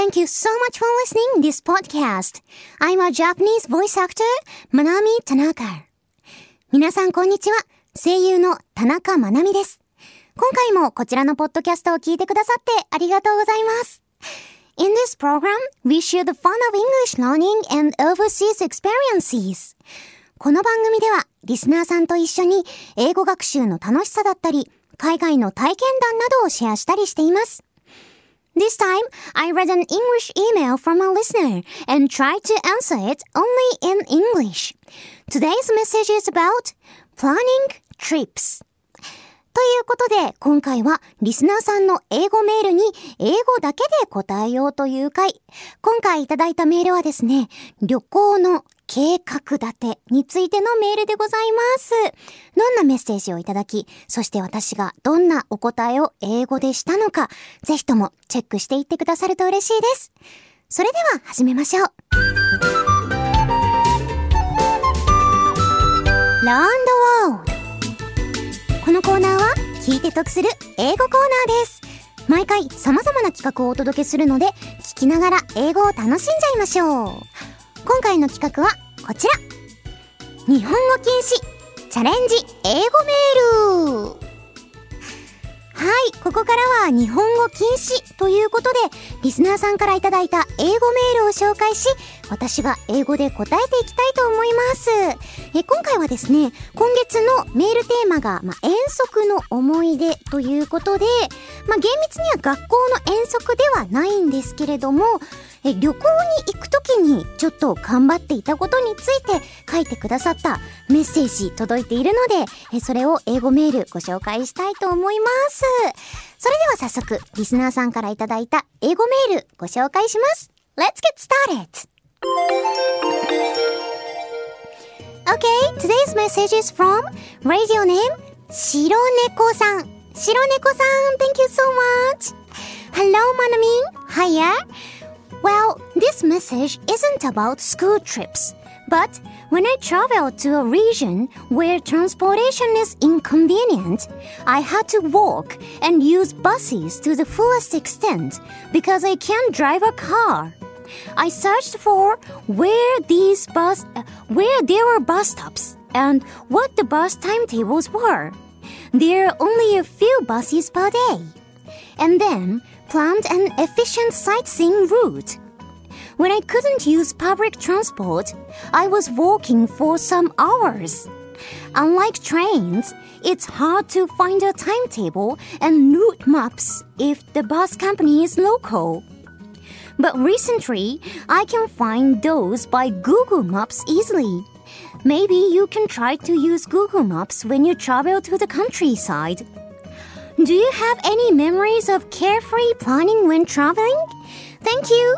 Thank you so much for listening this podcast. I'm a Japanese voice actor, Manami Tanaka. 皆さんこんにちは。声優の田中まなみです。今回もこちらのポッドキャストを聞いてくださってありがとうございます。In this program, we share the fun of English learning and overseas experiences. この番組では、リスナーさんと一緒に英語学習の楽しさだったり、海外の体験談などをシェアしたりしています。This time, I read an English email from a listener and tried to answer it only in English. Today's message is about planning trips. ということで、今回はリスナーさんの英語メールに英語だけで答えようという回。今回いただいたメールはですね、旅行の計画立てについてのメールでございます。どんなメッセージをいただき、そして私がどんなお答えを英語でしたのか、ぜひともチェックしていってくださると嬉しいです。それでは始めましょう。ランドワールこのコーナーは聞いて得する英語コーナーです。毎回様々な企画をお届けするので、聞きながら英語を楽しんじゃいましょう。今回の企画はこちら。日本語禁止。チャレンジ。英語メール。はい、ここからは日本語禁止。ということで、リスナーさんからいただいた英語メールを紹介し、私が英語で答えていきたいと思います。え今回はですね、今月のメールテーマが、ま、遠足の思い出ということで、ま、厳密には学校の遠足ではないんですけれども、え旅行に行くときにちょっと頑張っていたことについて書いてくださったメッセージ届いているので、えそれを英語メールご紹介したいと思います。それでは早速、リスナーさんからいただいた英語メールご紹介します。Let's get started! Okay, today's message is from radio name 白猫さん。白猫さん、thank you so much! Hello, Manamin! Hiya! Well, this message isn't about school trips, but when I travel to a region where transportation is inconvenient, I had to walk and use buses to the fullest extent because I can't drive a car. I searched for where these bus uh, where there were bus stops and what the bus timetables were. There are only a few buses per day. And then planned an efficient sightseeing route. When I couldn't use public transport, I was walking for some hours. Unlike trains, it's hard to find a timetable and route maps if the bus company is local. But recently, I can find those by Google Maps easily. Maybe you can try to use Google Maps when you travel to the countryside. Do you have any memories of carefree planning when traveling? Thank you.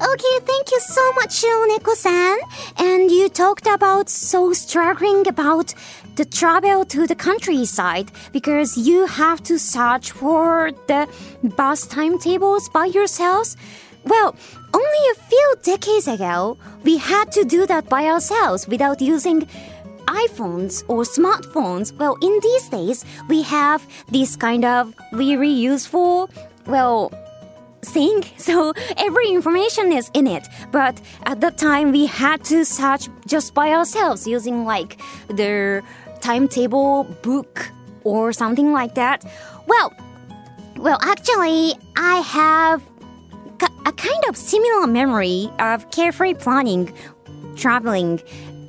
Okay, thank you so much, Shoneko-san. And you talked about so struggling about the travel to the countryside because you have to search for the bus timetables by yourselves. Well, only a few decades ago, we had to do that by ourselves without using iPhones or smartphones, well, in these days, we have this kind of very useful, well, thing. So every information is in it. But at that time, we had to search just by ourselves using like the timetable book or something like that. Well, well, actually, I have a kind of similar memory of carefree planning, traveling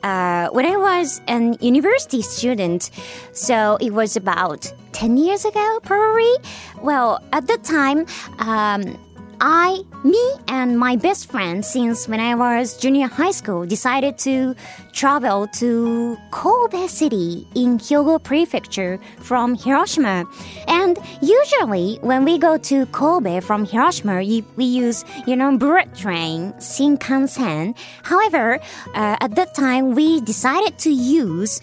uh, when I was an university student, so it was about 10 years ago, probably. Well, at that time, um, I, me, and my best friend since when I was junior high school decided to travel to Kobe City in Hyogo Prefecture from Hiroshima. And usually when we go to Kobe from Hiroshima, we use, you know, bullet train, Shinkansen. However, uh, at that time we decided to use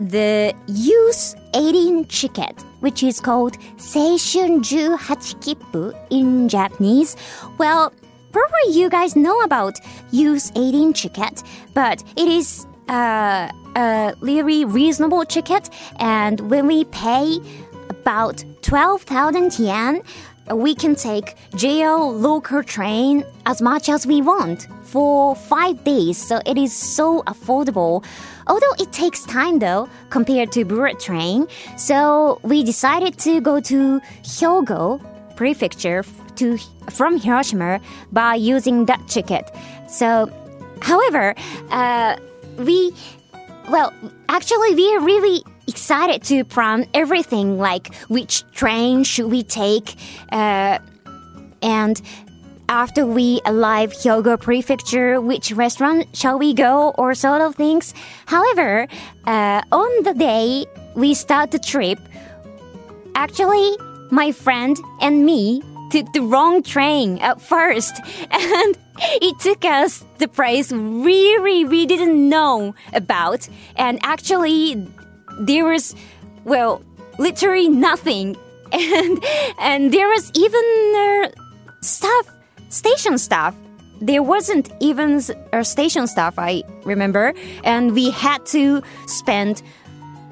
the use 18 ticket, which is called Seishun 18 Kippu in Japanese. Well, probably you guys know about use 18 ticket, but it is uh, a really reasonable ticket, and when we pay about 12,000 yen, we can take JL local train as much as we want for five days, so it is so affordable. Although it takes time though, compared to bullet train, so we decided to go to Hyogo prefecture to from Hiroshima by using that ticket. So, however, uh, we well, actually, we really excited to plan everything like which train should we take, uh, and after we arrive Hyogo Prefecture, which restaurant shall we go, or sort of things. However, uh, on the day we start the trip, actually, my friend and me took the wrong train at first, and it took us the place really we didn't know about, and actually there was well literally nothing, and and there was even uh, stuff station staff. There wasn't even a station staff, I remember, and we had to spend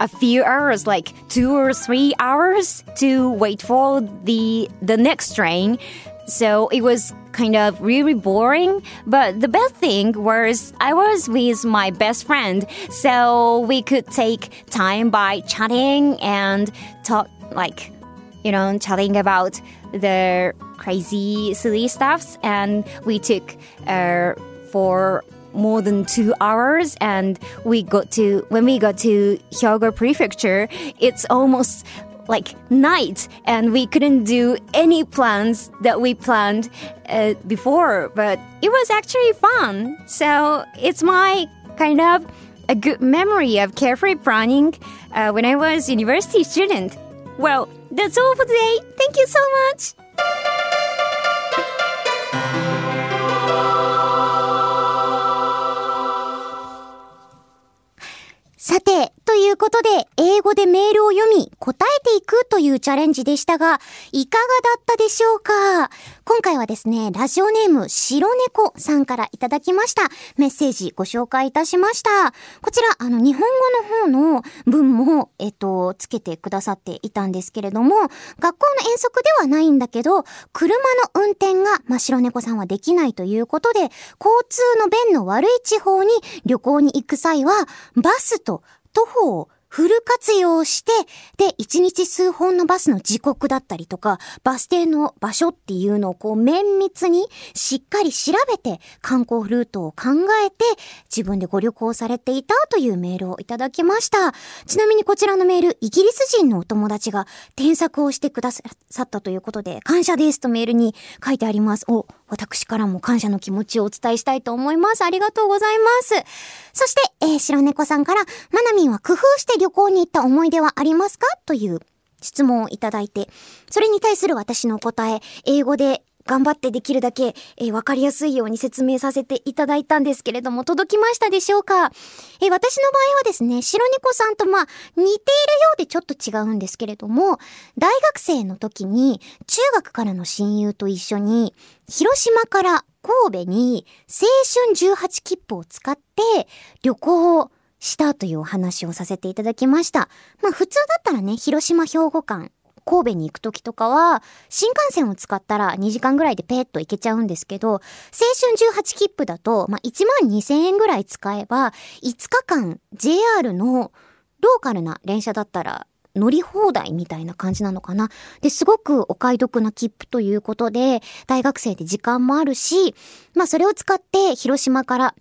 a few hours, like two or three hours, to wait for the the next train. So it was kind of really boring. But the best thing was I was with my best friend, so we could take time by chatting and talk, like, you know, chatting about the crazy, silly stuffs. And we took uh, for more than two hours and we got to when we got to Hyogo prefecture it's almost like night, and we couldn't do any plans that we planned uh, before but it was actually fun. So it's my kind of a good memory of carefree planning uh, when i was university student. Well that's all for today. Thank you so much. ということで、英語でメールを読み、答えていくというチャレンジでしたが、いかがだったでしょうか？今回はですね、ラジオネーム、白猫さんからいただきました。メッセージご紹介いたしました。こちら、あの、日本語の方の文も、えっと、つけてくださっていたんですけれども、学校の遠足ではないんだけど、車の運転が、まあ、白猫さんはできないということで、交通の便の悪い地方に旅行に行く際は、バスと徒歩をフル活用して、で、一日数本のバスの時刻だったりとか、バス停の場所っていうのをこう綿密にしっかり調べて観光ルートを考えて自分でご旅行されていたというメールをいただきました。ちなみにこちらのメール、イギリス人のお友達が添削をしてくださったということで、感謝ですとメールに書いてあります。お、私からも感謝の気持ちをお伝えしたいと思います。ありがとうございます。そして、えー、白猫さんから、まなみんは工夫して旅行に行った思い出はありますか？という質問をいただいて、それに対する私の答え、英語で頑張ってできるだけ、えー、わかりやすいように説明させていただいたんですけれども、届きましたでしょうか？えー、私の場合はですね、白猫さんとまあ、似ているようでちょっと違うんですけれども、大学生の時に、中学からの親友と一緒に、広島から神戸に青春18切符を使って旅行をしたというお話をさせていただきました。まあ普通だったらね、広島兵庫間、神戸に行く時とかは、新幹線を使ったら2時間ぐらいでペーッと行けちゃうんですけど、青春18切符だと、まあ1万2000円ぐらい使えば、5日間 JR のローカルな電車だったら乗り放題みたいな感じなのかな。で、すごくお買い得な切符ということで、大学生で時間もあるし、まあそれを使って広島から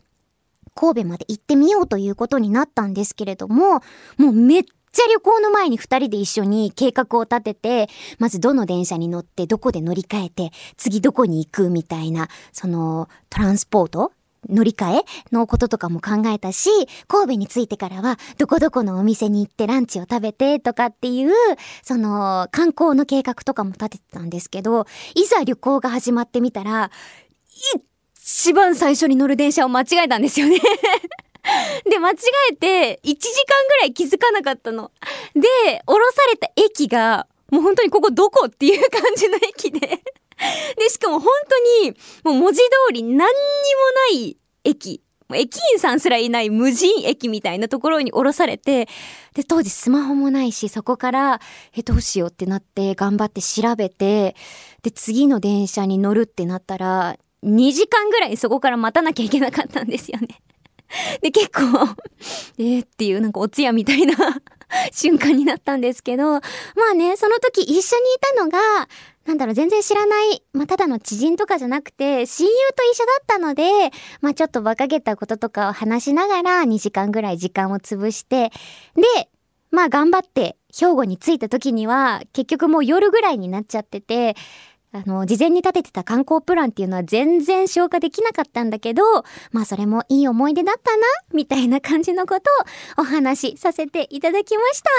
神戸まで行ってみようということになったんですけれども、もうめっちゃ旅行の前に二人で一緒に計画を立てて、まずどの電車に乗ってどこで乗り換えて、次どこに行くみたいな、そのトランスポート？乗り換え？のこととかも考えたし、神戸に着いてからは、どこどこのお店に行ってランチを食べてとかっていう、その、観光の計画とかも立ててたんですけど、いざ旅行が始まってみたら、一番最初に乗る電車を間違えたんですよね。で、間違えて、1時間ぐらい気づかなかったの。で、降ろされた駅が、もう本当にここどこっていう感じの駅で で、しかも本当に、もう文字通り何にもない駅駅員さんすらいない無人駅みたいなところに降ろされて、で、当時スマホもないし、そこから、え、どうしようってなって、頑張って調べて、で、次の電車に乗るってなったら、2時間ぐらいそこから待たなきゃいけなかったんですよね。で、結構 えー、っていうなんかお通夜みたいな 瞬間になったんですけど、まあね、その時一緒にいたのが、なんだろう、全然知らない、まあ、ただの知人とかじゃなくて、親友と一緒だったので、まあ、ちょっと馬鹿げたこととかを話しながら2時間ぐらい時間を潰して、で、まあ、頑張って兵庫に着いた時には、結局もう夜ぐらいになっちゃってて、あの、事前に立ててた観光プランっていうのは全然消化できなかったんだけど、まあそれもいい思い出だったな、みたいな感じのことをお話しさせていただきました。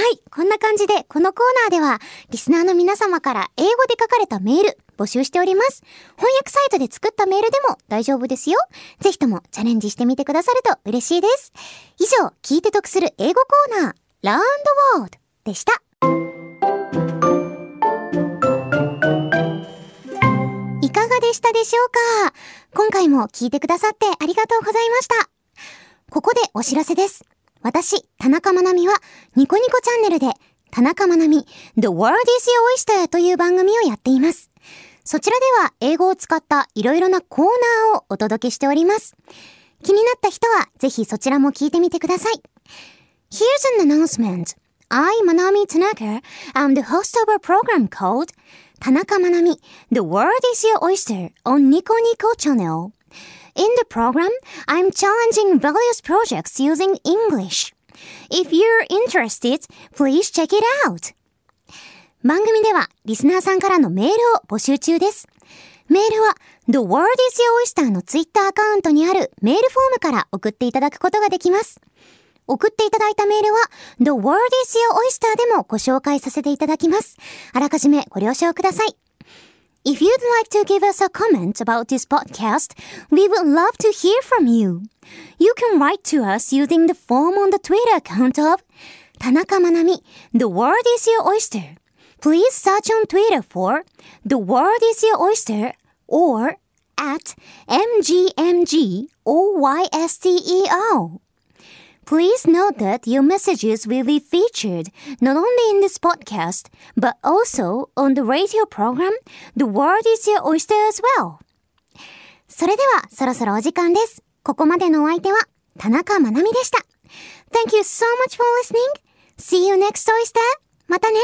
はい、こんな感じでこのコーナーでは、リスナーの皆様から英語で書かれたメール募集しております。翻訳サイトで作ったメールでも大丈夫ですよ。ぜひともチャレンジしてみてくださると嬉しいです。以上、聞いて得する英語コーナー、ラウンドワードでした。でしたでしょうか？今回も聞いてくださってありがとうございました。ここでお知らせです。私、田中まなみは、ニコニコチャンネルで、田中まなみ、The World is Your Oyster という番組をやっています。そちらでは、英語を使ったいろいろなコーナーをお届けしております。気になった人は、ぜひそちらも聞いてみてください。Here's an announcement. I, Manami Tanaka, am the host of a program called 田中まなみ The World is Your Oyster on Nico Nico channel. In the program, I'm challenging various projects using English. If you're interested, please check it out. 番組ではリスナーさんからのメールを募集中です。メールは The World is Your Oyster のツイッターアカウントにあるメールフォームから送っていただくことができます。送っていただいたメールは The World is Your Oyster でもご紹介させていただきます。あらかじめご了承ください。If you'd like to give us a comment about this podcast, we would love to hear from you. You can write to us using the form on the Twitter account of 田中まなみ The World is Your Oyster. Please search on Twitter for The World is Your Oyster or at MGMGOYSTER. Please note that your messages will be featured not only in this podcast, but also on the radio program The World is Your Oyster as well. それではそろそろお時間です。ここまでのお相手は田中まなみでした。Thank you so much for listening. See you next oyster. またね。